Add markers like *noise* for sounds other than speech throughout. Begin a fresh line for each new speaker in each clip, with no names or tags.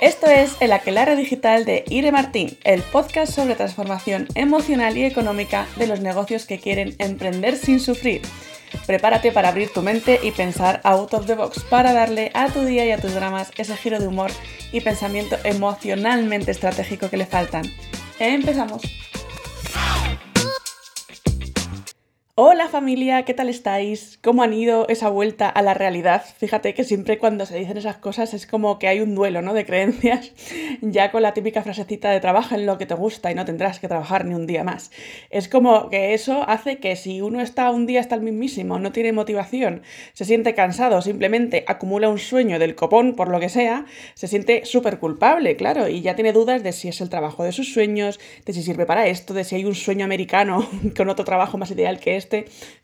Esto es El Aquelarre Digital de Ire Martín, el podcast sobre transformación emocional y económica de los negocios que quieren emprender sin sufrir. Prepárate para abrir tu mente y pensar out of the box para darle a tu día y a tus dramas ese giro de humor y pensamiento emocionalmente estratégico que le faltan. Empezamos. Hola familia, ¿qué tal estáis? ¿Cómo han ido esa vuelta a la realidad? Fíjate que siempre cuando se dicen esas cosas es como que hay un duelo, ¿no? De creencias, *laughs* ya con la típica frasecita de trabaja en lo que te gusta y no tendrás que trabajar ni un día más. Es como que eso hace que si uno está un día hasta el mismísimo, no tiene motivación, se siente cansado, simplemente acumula un sueño del copón por lo que sea, se siente súper culpable, claro, y ya tiene dudas de si es el trabajo de sus sueños, de si sirve para esto, de si hay un sueño americano *laughs* con otro trabajo más ideal que este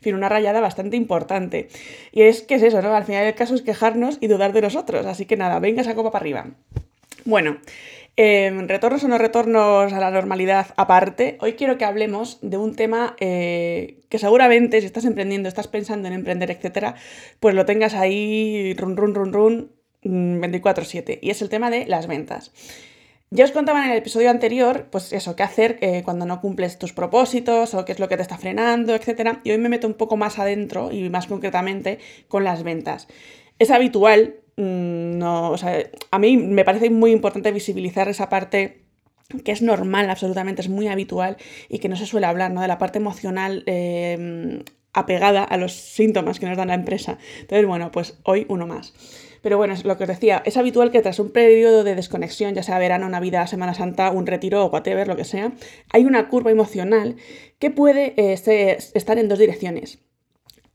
fin, una rayada bastante importante. Y es que es eso, ¿no? Al final el caso es quejarnos y dudar de nosotros. Así que nada, venga esa copa para arriba. Bueno, em, retornos o no retornos a la normalidad aparte, hoy quiero que hablemos de un tema eh, que seguramente si estás emprendiendo, estás pensando en emprender, etcétera, pues lo tengas ahí run, run, run, run 24/7. Y es el tema de las ventas. Ya os contaba en el episodio anterior, pues eso, qué hacer eh, cuando no cumples tus propósitos o qué es lo que te está frenando, etc. Y hoy me meto un poco más adentro y más concretamente con las ventas. Es habitual, mm, no, o sea, a mí me parece muy importante visibilizar esa parte que es normal, absolutamente, es muy habitual y que no se suele hablar, ¿no? De la parte emocional eh, apegada a los síntomas que nos da la empresa. Entonces, bueno, pues hoy uno más. Pero bueno, es lo que os decía, es habitual que tras un periodo de desconexión, ya sea verano, Navidad, Semana Santa, un retiro o whatever, lo que sea, hay una curva emocional que puede eh, estar en dos direcciones.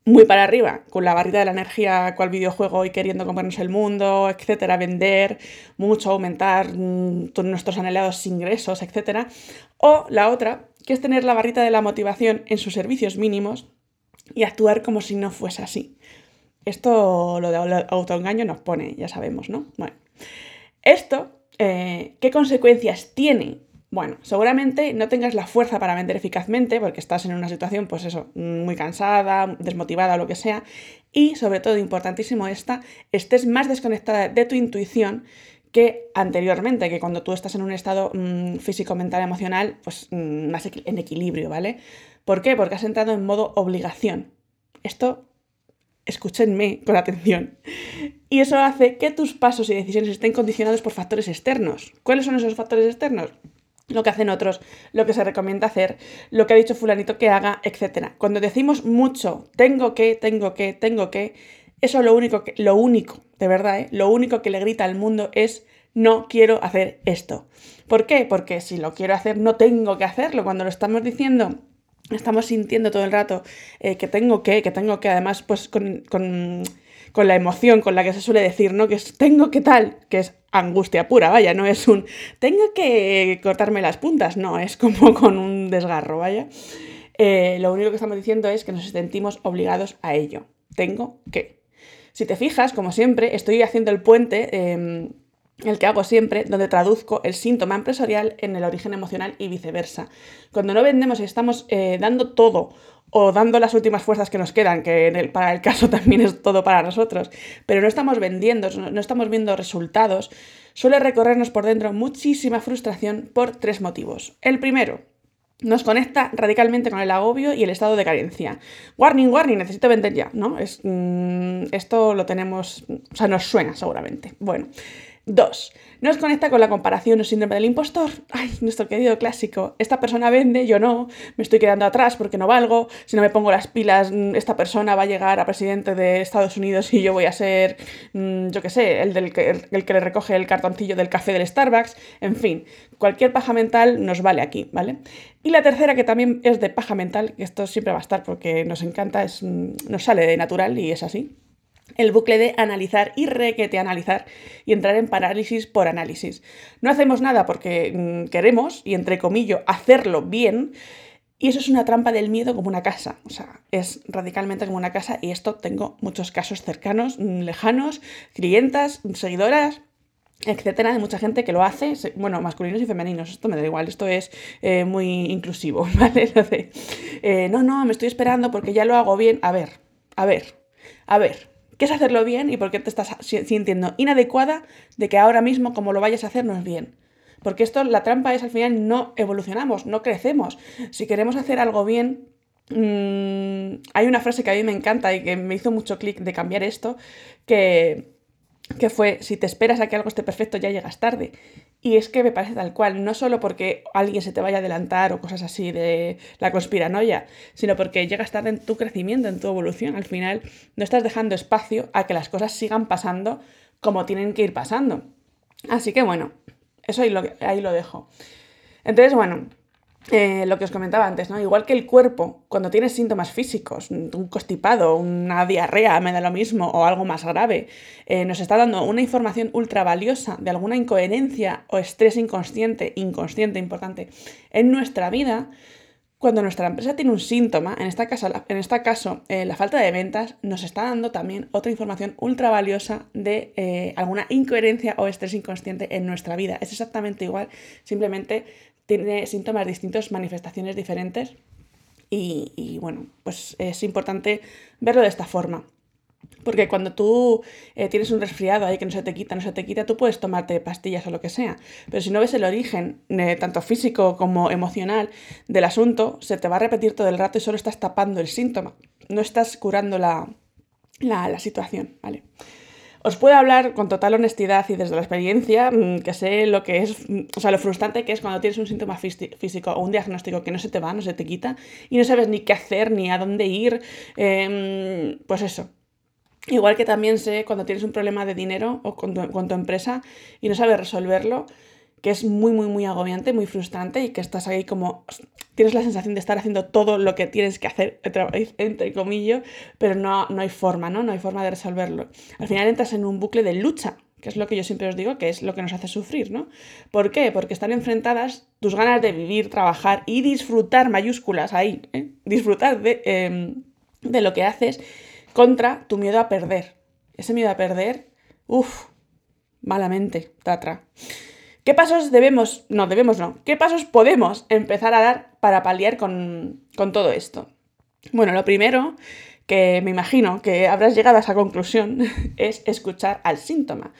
Muy para arriba, con la barrida de la energía, cual videojuego y queriendo comernos el mundo, etcétera, vender mucho, aumentar mm, nuestros anhelados ingresos, etcétera. O la otra, que es tener la barrita de la motivación en sus servicios mínimos y actuar como si no fuese así. Esto, lo de autoengaño nos pone, ya sabemos, ¿no? Bueno, esto, eh, ¿qué consecuencias tiene? Bueno, seguramente no tengas la fuerza para vender eficazmente porque estás en una situación, pues eso, muy cansada, desmotivada o lo que sea. Y sobre todo, importantísimo esta, estés más desconectada de tu intuición que anteriormente, que cuando tú estás en un estado mm, físico, mental, emocional, pues mm, más en equilibrio, ¿vale? ¿Por qué? Porque has entrado en modo obligación. Esto escúchenme con atención. Y eso hace que tus pasos y decisiones estén condicionados por factores externos. ¿Cuáles son esos factores externos? Lo que hacen otros, lo que se recomienda hacer, lo que ha dicho fulanito que haga, etc. Cuando decimos mucho, tengo que, tengo que, tengo que, eso lo único, que, lo único, de verdad, ¿eh? lo único que le grita al mundo es no quiero hacer esto. ¿Por qué? Porque si lo quiero hacer, no tengo que hacerlo. Cuando lo estamos diciendo estamos sintiendo todo el rato eh, que tengo que, que tengo que, además, pues con, con, con, la emoción con la que se suele decir, ¿no? Que es tengo que tal, que es angustia pura, vaya, no es un tengo que cortarme las puntas, no, es como *laughs* con un desgarro, vaya. Eh, lo único que estamos diciendo es que nos sentimos obligados a ello. Tengo que. Si te fijas, como siempre, estoy haciendo el puente. Eh, el que hago siempre, donde traduzco el síntoma empresarial en el origen emocional y viceversa. Cuando no vendemos y estamos eh, dando todo o dando las últimas fuerzas que nos quedan, que para el caso *laughs* también es todo para nosotros, pero no estamos vendiendo, no estamos viendo resultados, suele recorrernos por dentro muchísima frustración por tres motivos. El primero, nos conecta radicalmente con el agobio y el estado de carencia. Warning, warning, necesito vender ya, ¿no? Mm, esto lo tenemos, o sea, nos suena seguramente. Bueno, Dos, nos conecta con la comparación o síndrome del impostor. Ay, nuestro querido clásico. Esta persona vende, yo no, me estoy quedando atrás porque no valgo. Si no me pongo las pilas, mm, esta persona va a llegar a presidente de Estados Unidos y yo voy a ser, mm, yo qué sé, el, del que, el que le recoge el cartoncillo del café del Starbucks. En fin, cualquier paja mental nos vale aquí, ¿vale? Y la tercera, que también es de paja mental, que esto siempre va a estar porque nos encanta, es, mm, nos sale de natural y es así el bucle de analizar y requete analizar y entrar en parálisis por análisis. No hacemos nada porque mm, queremos, y entre comillas, hacerlo bien, y eso es una trampa del miedo como una casa, o sea, es radicalmente como una casa, y esto tengo muchos casos cercanos, mm, lejanos, clientas, seguidoras, etcétera, de mucha gente que lo hace, bueno, masculinos y femeninos, esto me da igual, esto es eh, muy inclusivo, *laughs* ¿vale? Eh, no, no, me estoy esperando porque ya lo hago bien, a ver, a ver, a ver, qué es hacerlo bien y por qué te estás sintiendo inadecuada de que ahora mismo como lo vayas a hacer no es bien. Porque esto, la trampa es al final no evolucionamos, no crecemos. Si queremos hacer algo bien, mm, hay una frase que a mí me encanta y que me hizo mucho clic de cambiar esto, que, que fue, si te esperas a que algo esté perfecto, ya llegas tarde. Y es que me parece tal cual, no solo porque alguien se te vaya a adelantar o cosas así de la conspiranoia, sino porque llegas tarde en tu crecimiento, en tu evolución. Al final no estás dejando espacio a que las cosas sigan pasando como tienen que ir pasando. Así que bueno, eso ahí lo, ahí lo dejo. Entonces, bueno, eh, lo que os comentaba antes, ¿no? Igual que el cuerpo, cuando tiene síntomas físicos, un constipado, una diarrea, me da lo mismo, o algo más grave, eh, nos está dando una información ultra valiosa de alguna incoherencia o estrés inconsciente, inconsciente importante, en nuestra vida, cuando nuestra empresa tiene un síntoma, en, esta caso, en este caso eh, la falta de ventas, nos está dando también otra información ultra valiosa de eh, alguna incoherencia o estrés inconsciente en nuestra vida. Es exactamente igual, simplemente tiene síntomas distintos, manifestaciones diferentes y, y bueno, pues es importante verlo de esta forma. Porque cuando tú eh, tienes un resfriado ahí que no se te quita, no se te quita, tú puedes tomarte pastillas o lo que sea. Pero si no ves el origen, eh, tanto físico como emocional, del asunto, se te va a repetir todo el rato y solo estás tapando el síntoma. No estás curando la, la, situación, ¿vale? Os puedo hablar con total honestidad y desde la experiencia mm, que sé lo que es, mm, o sea, lo frustrante que es cuando tienes un síntoma físico o un diagnóstico que no se te va, no se te quita y no sabes ni qué hacer ni a dónde ir. Em, pues eso, Igual que también sé cuando tienes un problema de dinero o con tu, empresa y no sabes resolverlo, que es muy, muy, muy agobiante, muy frustrante y que estás ahí como, tienes la sensación de estar haciendo todo lo que tienes que hacer, *laughs* entre comillas, pero no, no hay forma, ¿no? No hay forma de resolverlo. Al final entras en un bucle de lucha, que es lo que yo siempre os digo, que es lo que nos hace sufrir, ¿no? ¿Por qué? Porque están enfrentadas tus ganas de vivir, trabajar y disfrutar, mayúsculas ahí, ¿eh? disfrutar de, em, de lo que haces contra tu miedo a perder. Ese miedo a perder, uff, malamente, tatra. ¿Qué pasos debemos, no, debemos no, qué pasos podemos empezar a dar para paliar con, con todo esto? Bueno, lo primero que me imagino que habrás llegado a esa conclusión *laughs* es escuchar al síntoma.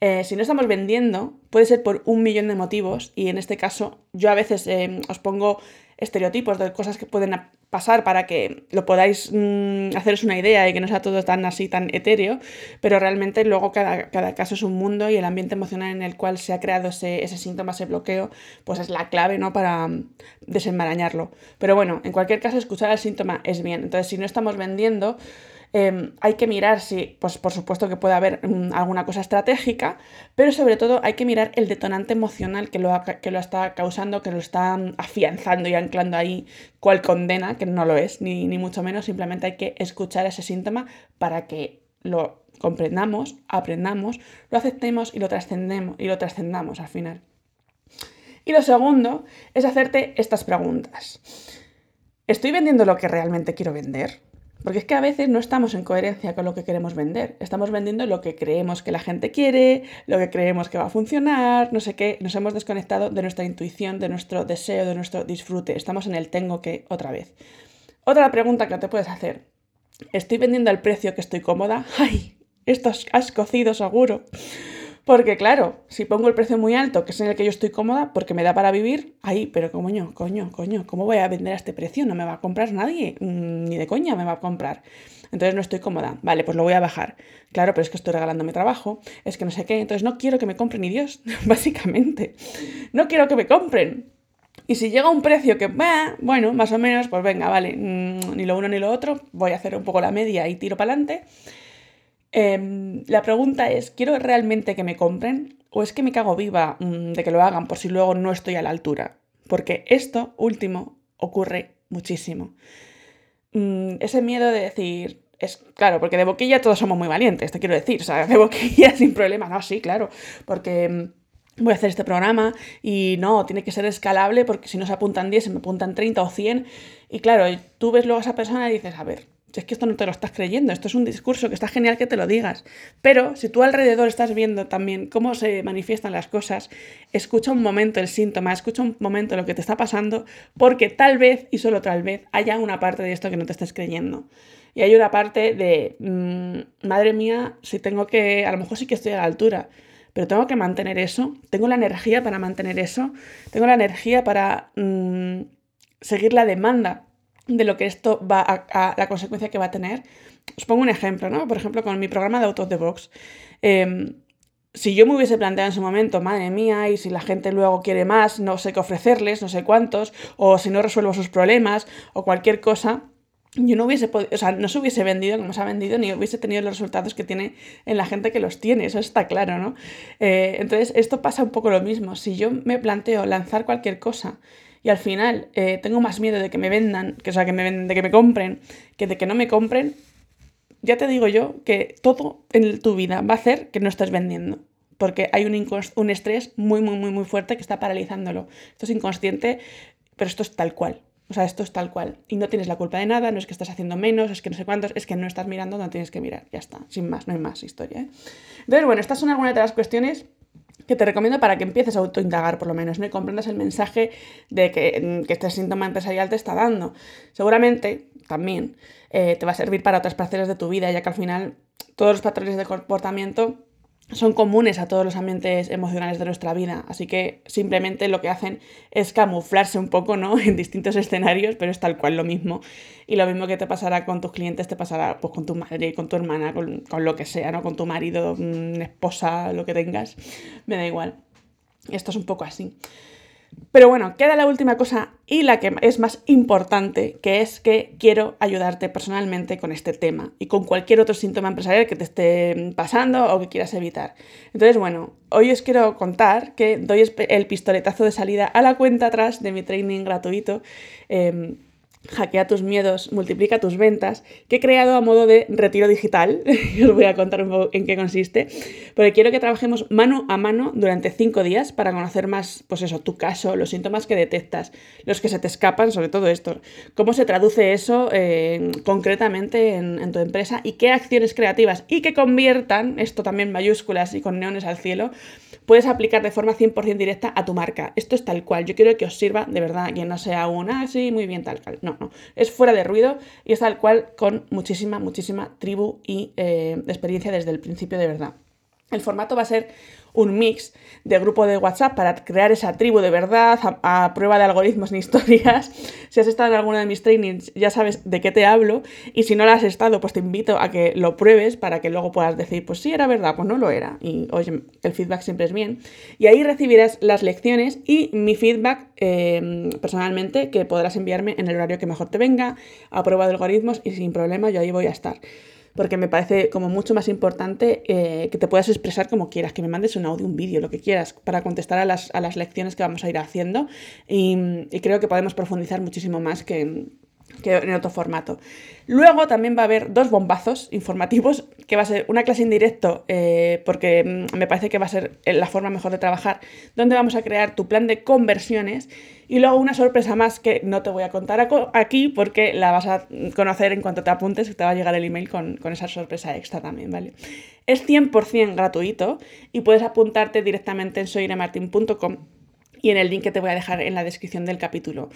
Eh, si no estamos vendiendo, puede ser por un millón de motivos y en este caso yo a veces eh, os pongo estereotipos de cosas que pueden pasar para que lo podáis mm, haceros una idea y que no sea todo tan así, tan etéreo, pero realmente luego cada, caso es un mundo y el ambiente emocional en el cual se ha creado ese, ese síntoma, ese bloqueo, pues es la clave ¿no? para mm, desenmarañarlo. Pero bueno, en cualquier caso, escuchar el síntoma es bien. Entonces, si no estamos vendiendo, Em, hay que mirar si, pues por supuesto que puede haber mm, alguna cosa estratégica, pero sobre todo hay que mirar el detonante emocional que lo, que lo está causando, que lo está afianzando y anclando ahí cual condena, que no lo es, ni, ni mucho menos, simplemente hay que escuchar ese síntoma para que lo comprendamos, aprendamos, lo aceptemos y lo trascendemos y lo trascendamos al final. Y lo segundo es hacerte estas preguntas. ¿Estoy vendiendo lo que realmente quiero vender? Porque es que a veces no estamos en coherencia con lo que queremos vender. Estamos vendiendo lo que creemos que la gente quiere, lo que creemos que va a funcionar, no sé qué. Nos hemos desconectado de nuestra intuición, de nuestro deseo, de nuestro disfrute. Estamos en el tengo que otra vez. Otra pregunta que te puedes hacer. ¿Estoy vendiendo al precio que estoy cómoda? *laughs* ¡Ay! Esto has cocido seguro. Porque claro, si pongo el precio muy alto, que es en el que yo estoy cómoda, porque me da para vivir, ahí, pero coño, coño, coño, ¿cómo voy a vender a este precio? No me va a comprar nadie, mm, ni de coña me va a comprar. Entonces no estoy cómoda. Vale, pues lo voy a bajar. Claro, pero es que estoy regalando mi trabajo, es que no sé qué, entonces no quiero que me compren ni Dios, *laughs* básicamente. No quiero que me compren. Y si llega un precio que, bueno, más o menos, pues venga, vale, mm, ni lo uno ni lo otro, voy a hacer un poco la media y tiro para adelante. Em, la pregunta es, ¿quiero realmente que me compren? ¿O es que me cago viva mm, de que lo hagan por si luego no estoy a la altura? Porque esto último ocurre muchísimo. Mm, ese miedo de decir, es claro, porque de boquilla todos somos muy valientes, te quiero decir, o sea, *laughs* de boquilla sin problema, no, sí, claro, porque mm, voy a hacer este programa y no, tiene que ser escalable porque si no se apuntan 10, se me apuntan 30 o 100 y claro, tú ves luego a esa persona y dices, a ver, es que esto no te lo estás creyendo, esto es un discurso que está genial que te lo digas. Pero si tú alrededor estás viendo también cómo se manifiestan las cosas, escucha un momento el síntoma, escucha un momento lo que te está pasando, porque tal vez y solo tal vez haya una parte de esto que no te estés creyendo. Y hay una parte de, mm, madre mía, si tengo que, a lo mejor sí que estoy a la altura, pero tengo que mantener eso, tengo la energía para mantener eso, tengo la energía para mm, seguir la demanda de lo que esto va a, la consecuencia que va a tener. Os pongo un ejemplo, ¿no? Por ejemplo, con mi programa de Autos de Box. Em, si yo me hubiese planteado en su momento, madre mía, y si la gente luego quiere más, no sé qué ofrecerles, no sé cuántos, o si no resuelvo sus problemas, o cualquier cosa, yo no hubiese podido, o sea, no se hubiese vendido como se ha vendido, ni hubiese tenido los resultados que tiene en la gente que los tiene, eso está claro, ¿no? Eh, entonces, esto pasa un poco lo mismo. Si yo me planteo lanzar cualquier cosa y al final eh, tengo más miedo de que me vendan, que, o sea, que me venden, de que me compren, que de que no me compren, ya te digo yo que todo en tu vida va a hacer que no estés vendiendo. Porque hay un, un estrés muy, muy, muy, muy fuerte que está paralizándolo. Esto es inconsciente, pero esto es tal cual. O sea, esto es tal cual. Y no tienes la culpa de nada, no es que estás haciendo menos, es que no sé cuántos, es que no estás mirando donde tienes que mirar. Ya está, sin más, no hay más historia. ¿eh? Bueno, estas son algunas de las cuestiones que te recomiendo para que empieces a autoindagar por lo menos, ¿no? Y comprendas el mensaje de que, que este síntoma empresarial te está dando. Seguramente también eh, te va a servir para otras parcelas de tu vida, ya que al final todos los patrones de comportamiento son comunes a todos los ambientes emocionales de nuestra vida, así que simplemente lo que hacen es camuflarse un poco, ¿no? *laughs* En distintos escenarios, pero es tal cual lo mismo. Y lo mismo que te pasará con tus clientes, te pasará pues, con tu madre, con tu hermana, con, con lo que sea, ¿no? Con tu marido, mm, esposa, lo que tengas, me da igual. Esto es un poco así. Pero bueno, queda la última cosa y la que es más importante, que es que quiero ayudarte personalmente con este tema y con cualquier otro síntoma empresarial que te esté pasando o que quieras evitar. Entonces, bueno, hoy os quiero contar que doy el pistoletazo de salida a la cuenta atrás de mi training gratuito. Em, Hackea tus miedos, multiplica tus ventas, que he creado a modo de retiro digital. *laughs* os voy a contar un poco en qué consiste. Porque quiero que trabajemos mano a mano durante cinco días para conocer más, pues eso, tu caso, los síntomas que detectas, los que se te escapan, sobre todo esto. Cómo se traduce eso concretamente en, en tu empresa y qué acciones creativas y que conviertan, esto también mayúsculas y con neones al cielo, puedes aplicar de forma 100% directa a tu marca. Esto es tal cual. Yo quiero que os sirva de verdad, que no sea una, así, ah, muy bien, tal cual. No, *laughs* Es fuera de ruido y es tal cual con muchísima, muchísima tribu y eh, experiencia desde el principio de verdad. El formato va a ser un mix de grupo de WhatsApp para crear esa tribu de verdad, a, prueba de algoritmos ni *laughs* historias. Si has estado en alguno de mis trainings ya sabes de qué te hablo y si no lo has estado pues te invito a que lo pruebes para que luego puedas decir pues sí era verdad, pues no lo era. Y oye, el feedback siempre es bien. Y ahí recibirás las lecciones y mi feedback em, personalmente que podrás enviarme en el horario que mejor te venga, a prueba de algoritmos y sin problema yo ahí voy a estar porque me parece como mucho más importante eh, que te puedas expresar como quieras, que me mandes un audio, un vídeo, lo que quieras, para contestar a las, a las lecciones que vamos a ir haciendo. Y, y creo que podemos profundizar muchísimo más que, que en otro formato. Luego también va a haber dos bombazos informativos, que va a ser una clase en directo, eh, porque mm, me parece que va a ser la forma mejor de trabajar, donde vamos a crear tu plan de conversiones y luego una sorpresa más que no te voy a contar aquí porque la vas a conocer en cuanto te apuntes, y te va a llegar el email con, con esa sorpresa extra también, ¿vale? Es 100% gratuito y puedes apuntarte directamente en soyremartin.com y en el link que te voy a dejar en la descripción del capítulo.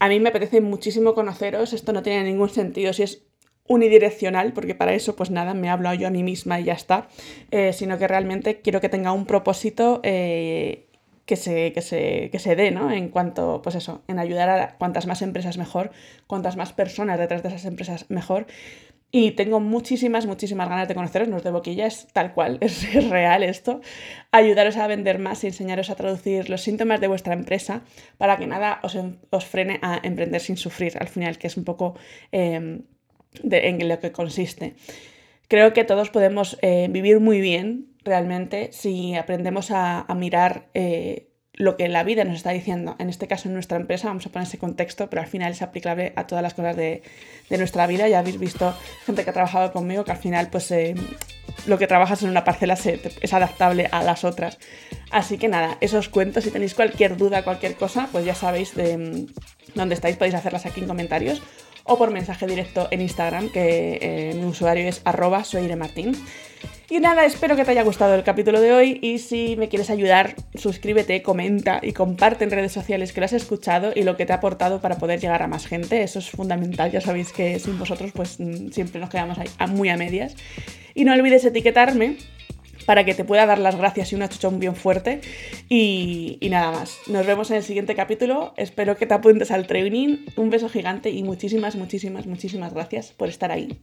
A mí me apetece muchísimo conoceros, esto no tiene ningún sentido si es unidireccional, porque para eso pues nada, me hablo yo a mí misma y ya está, eh, sino que realmente quiero que tenga un propósito eh, que, se, que, se, que se dé, ¿no? En cuanto, pues eso, en ayudar a cuantas más empresas mejor, cuantas más personas detrás de esas empresas mejor, y tengo muchísimas, muchísimas ganas de conoceros, no os de boquilla, es tal cual, *laughs* es, real esto. Ayudaros a vender más y enseñaros a traducir los síntomas de vuestra empresa para que nada os, os frene a emprender sin sufrir, al final, que es un poco em, en lo que consiste. Creo que todos podemos eh, vivir muy bien realmente si aprendemos a, mirar eh, lo que la vida nos está diciendo. En este caso, en nuestra empresa, vamos a poner ese contexto, pero al final es aplicable a todas las cosas de, nuestra vida. Ya habéis visto gente que ha trabajado conmigo que al final, pues eh, lo que trabajas en una parcela es adaptable a las otras. Así que nada, eso os cuento. Si tenéis cualquier duda, cualquier cosa, pues ya sabéis de mm, dónde estáis, podéis hacerlas aquí en comentarios o por mensaje directo en Instagram, que eh, mi usuario es arroba soyremartin. Y nada, espero que te haya gustado el capítulo de hoy y si me quieres ayudar, suscríbete, comenta y comparte en redes sociales que lo has escuchado y lo que te ha aportado para poder llegar a más gente. Eso es fundamental, ya sabéis que sin vosotros pues mm, siempre nos quedamos ahí muy a medias. Y no olvides etiquetarme para que te pueda dar las gracias y una chuchón bien fuerte. Y, y, nada más. Nos vemos en el siguiente capítulo. Espero que te apuntes al training. Un beso gigante y muchísimas, muchísimas, muchísimas gracias por estar ahí.